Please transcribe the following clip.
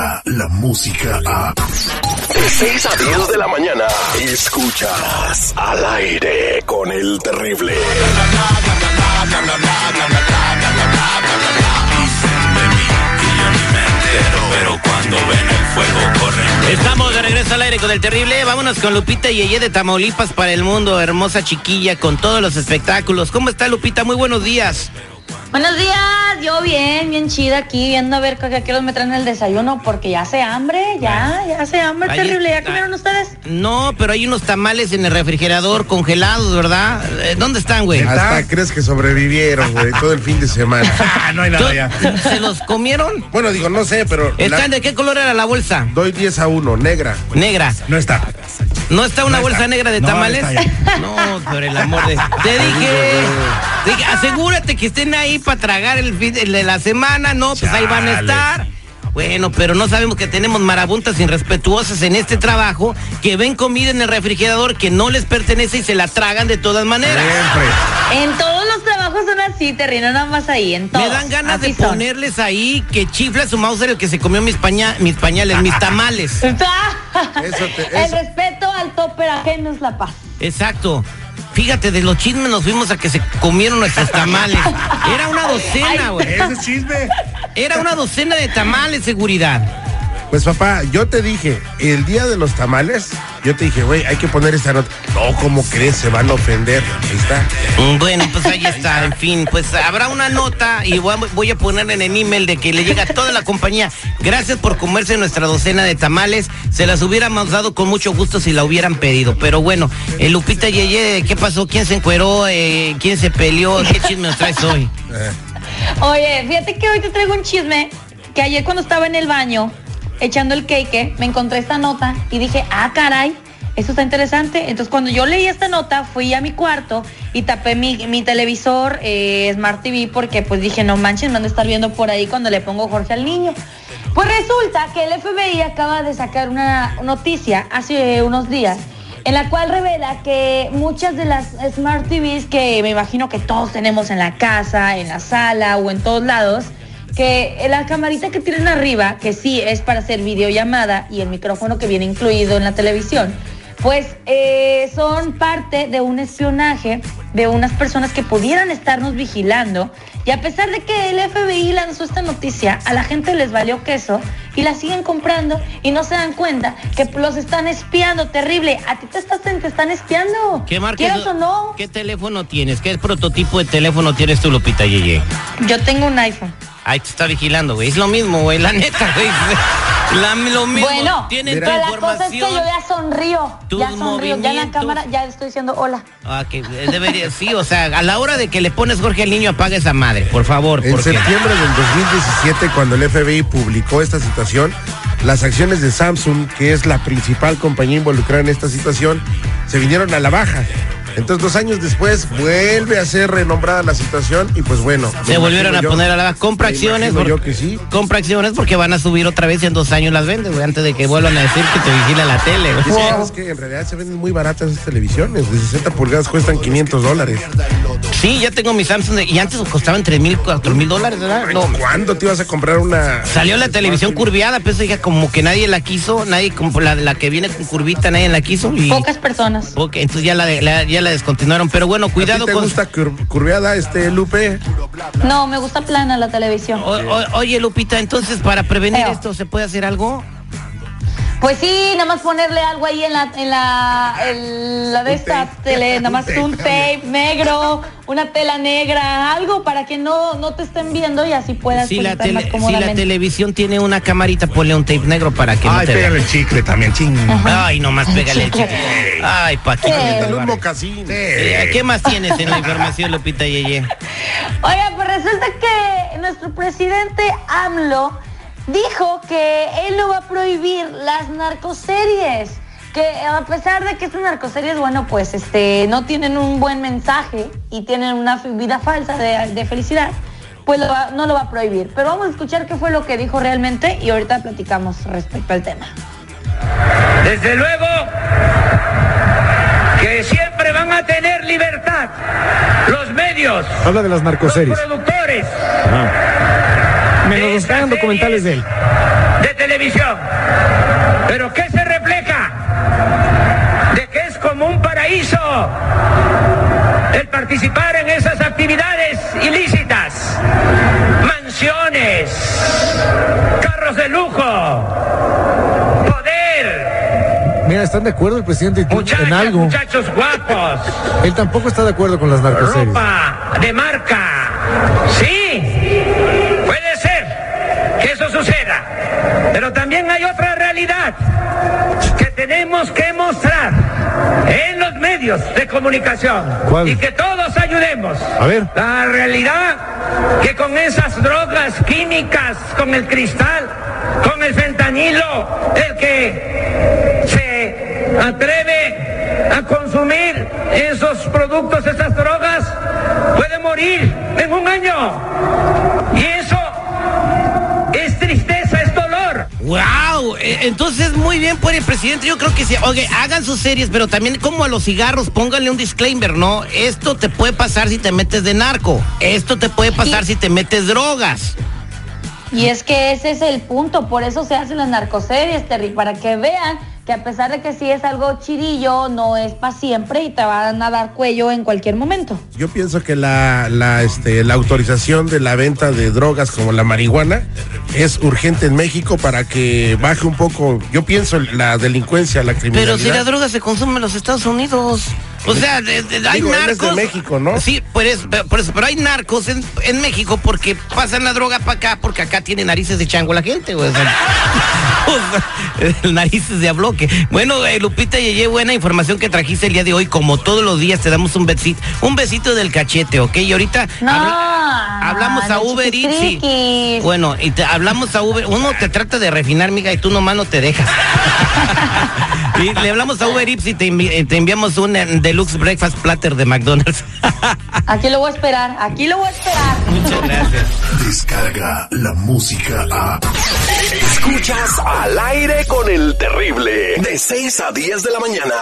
llega la música a... De 6 a 10 de la mañana, escuchas al aire con el terrible. pero cuando ven el fuego corren. Estamos de regreso al aire con el terrible. Vámonos con Lupita Yeye de Tamaulipas para el mundo. Hermosa chiquilla con todos los espectáculos. ¿Cómo está Lupita? Muy buenos días. Buenos días, yo bien, bien chida aquí, viendo a ver qué quiero me traen el desayuno, porque ya hace hambre, ya, ya hace hambre Ahí terrible. ¿Ya comieron ustedes? No, pero hay unos tamales en el refrigerador congelados, ¿verdad? Eh, ¿Dónde están, güey? Hasta crees que sobrevivieron, güey, todo el fin de semana. Ah, no hay nada ya. ¿Tú- ¿Se los comieron? Bueno, digo, no sé, pero la- ¿Están de qué color era la bolsa? doy 10 a 1, negra. Negra. No está. ¿No está una No bolsa está. negra de No, tamales? ya. No, por el amor de... Te dije, dije, asegúrate que estén ahí para tragar el fin el de la semana, ¿no? Pues ahí van a estar. Bueno, pero no sabemos que tenemos marabuntas irrespetuosas en este trabajo que ven comida en el refrigerador que no les pertenece y se la tragan de todas maneras. Siempre. En todos los trabajos son así, terrible, nada más ahí, en todos. Me dan ganas así de son. ponerles ahí que chifla su mouse el que se comió mis, paña- mis pañales, mis tamales. Eso te- El eso- respeto al topper ajeno es la paz. Exacto. Fíjate, de los chismes nos fuimos a que se comieron nuestros tamales. Era una docena, güey. Ese es chisme. Era una docena de tamales, seguridad. Pues papá, yo te dije, el día de los tamales, yo te dije, güey, hay que poner esta nota. No, ¿cómo crees? Se van a ofender. Ahí está. Bueno, pues ahí está, en fin, pues habrá una nota y voy a, voy a poner en el email de que le llega a toda la compañía. Gracias por comerse nuestra docena de tamales. Se las hubiéramos dado con mucho gusto si la hubieran pedido. Pero bueno, eh, Lupita Yeye, ¿qué pasó? ¿Quién se encueró? Eh, ¿Quién se peleó? ¿Qué chisme nos traes hoy? Oye, fíjate que hoy te traigo un chisme que ayer cuando estaba en el baño echando el cake me encontré esta nota y dije, ah, caray, esto está interesante. Entonces cuando yo leí esta nota fui a mi cuarto y tapé mi, mi televisor eh, Smart TV porque pues dije, no manches, me han de estar viendo por ahí cuando le pongo Jorge al niño. Pues resulta que el FBI acaba de sacar una noticia hace unos días en la cual revela que muchas de las Smart TVs que me imagino que todos tenemos en la casa, en la sala o en todos lados, que la camarita que tienen arriba, que sí es para hacer videollamada y el micrófono que viene incluido en la televisión, pues eh, son parte de un espionaje de unas personas que pudieran estarnos vigilando. Y a pesar de que el FBI lanzó esta noticia, a la gente les valió queso y la siguen comprando y no se dan cuenta que los están espiando terrible. A ti te, estás, te están espiando. ¿Qué marca? ¿Quieres o no? ¿Qué teléfono tienes? ¿Qué prototipo de teléfono tienes tú, Lupita Yeye? Yo tengo un iPhone. Ahí te está vigilando, güey. Es lo mismo, güey. La neta, güey. La- lo mismo. Bueno, Tienen pero la cosa es que yo ya sonrío. Ya sonrío. Ya en la cámara ya estoy diciendo hola. Ah, que debería, sí, o sea, a la hora de que le pones Jorge al niño, apaga esa madre, por favor. En porque- septiembre del 2017, cuando el FBI publicó esta situación, las acciones de Samsung, que es la principal compañía involucrada en esta situación, se vinieron a la baja. Entonces, dos años después, vuelve a ser renombrada la situación y pues bueno. Se volvieron a yo- poner a la. Compra acciones. yo que sí. Compra acciones porque van a subir otra vez y en dos años las vendes, güey, antes de que vuelvan a decir que te vigila la tele, güey. Es que, en realidad se venden muy baratas esas televisiones. De 60 pulgadas cuestan 500 dólares. Sí, ya tengo mi Samsung de- y antes costaban 3 mil, 4 mil dólares, ¿verdad? No. ¿Cuándo te ibas a comprar una? Salió la televisión curviada, pero dije como que nadie la quiso, nadie como la, la que viene con curvita, nadie la quiso y Pocas personas. Ok, entonces ya la, de- la- ya la descontinuaron, pero bueno, ¿A ti cuidado te con gusta cur- curveada, este Lupe? No, me gusta plana la televisión. O- o- oye, Lupita, entonces para prevenir esto, ¿se puede hacer algo? Pues sí, nada más ponerle algo ahí en la, en la, en la de esta tele, nada más un tape negro, una tela negra, algo para que no, no te estén viendo y así puedas Si la, tele- más si la cómodamente. televisión tiene una camarita, ponle un tape negro para que Ay, no te pégale vean. el chicle también, ching. Ay, nomás pégale el chicle. Ay, Paquito. Mocasín. Eh, ¿Qué más tienes en la información, Lupita Yeye? Oiga, pues resulta que nuestro presidente AMLO dijo que él no va a prohibir las narcoseries. Que a pesar de que estas narcoseries, bueno, pues este, no tienen un buen mensaje y tienen una vida falsa de, de felicidad, pues lo va- no lo va a prohibir. Pero vamos a escuchar qué fue lo que dijo realmente y ahorita platicamos respecto al tema. Desde luego que siempre van a tener libertad los medios, Habla de las los narcoseries. productores Menos hagan estas documentales de él. de televisión. Pero ¿qué se refleja? De que es como un paraíso el participar en esas actividades ilícitas. Mansiones, carros de lujo, poder, Mira, están de acuerdo el presidente y tú en algo. muchachos guapos, Él tampoco está de acuerdo con las narcoseries. ropa de marca. Pero también hay otra realidad que tenemos que mostrar en los medios de comunicación ¿Cuál? y que todos ayudemos. A ver. La realidad que con esas drogas químicas, con el cristal, con el fentanilo, el que se atreve a consumir esos productos, esas drogas, puede morir en un año. ¡Wow! Eh, Entonces, muy bien por el presidente. Yo creo que sí. Oye, hagan sus series, pero también como a los cigarros, pónganle un disclaimer, ¿no? Esto te puede pasar si te metes de narco. Esto te puede pasar si te metes drogas. Y es que ese es el punto, por eso se hacen las narcoseries, Terry, para que vean que a pesar de que sí es algo chirillo, no es para siempre y te van a dar cuello en cualquier momento. Yo pienso que la, la, este, la autorización de la venta de drogas como la marihuana es urgente en México para que baje un poco, yo pienso, la delincuencia, la criminalidad. Pero si la droga se consume en los Estados Unidos. O sea, de- de- hay Digo, él es narcos. de México, ¿no? Sí, por eso, por eso, pero hay narcos en, en México porque pasan la droga para acá, porque acá tiene narices de chango la gente, güey. O sea, o sea, narices de a bloque. Bueno, eh, Lupita Yeye, buena información que trajiste el día de hoy. Como todos los días, te damos un besito, un besito del cachete, ¿ok? Y ahorita No, hablamos a Uber Eats. y- bueno, y te, hablamos a Uber. Uno te trata de refinar, miga, y tú nomás no te dejas. y le hablamos a Uber Eats y te, envi- eh, te enviamos un eh, deluxe breakfast platter de McDonald's. Aquí lo voy a esperar, aquí lo voy a esperar. Muchas gracias. Descarga la música a. Escuchas al aire con el terrible. De 6 a 10 de la mañana.